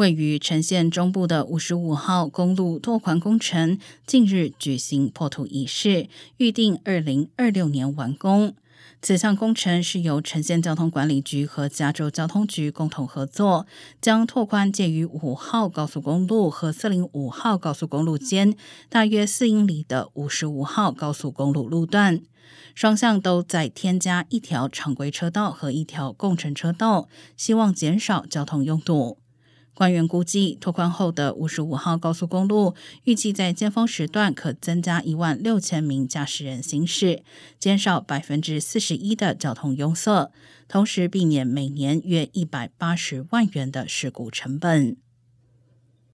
位于陈县中部的五十五号公路拓宽工程近日举行破土仪式，预定二零二六年完工。此项工程是由陈县交通管理局和加州交通局共同合作，将拓宽介于五号高速公路和四零五号高速公路间大约四英里的五十五号高速公路路段，双向都在添加一条常规车道和一条共乘车道，希望减少交通拥堵。官员估计，拓宽后的五十五号高速公路预计在尖峰时段可增加一万六千名驾驶人行驶，减少百分之四十一的交通拥塞，同时避免每年约一百八十万元的事故成本。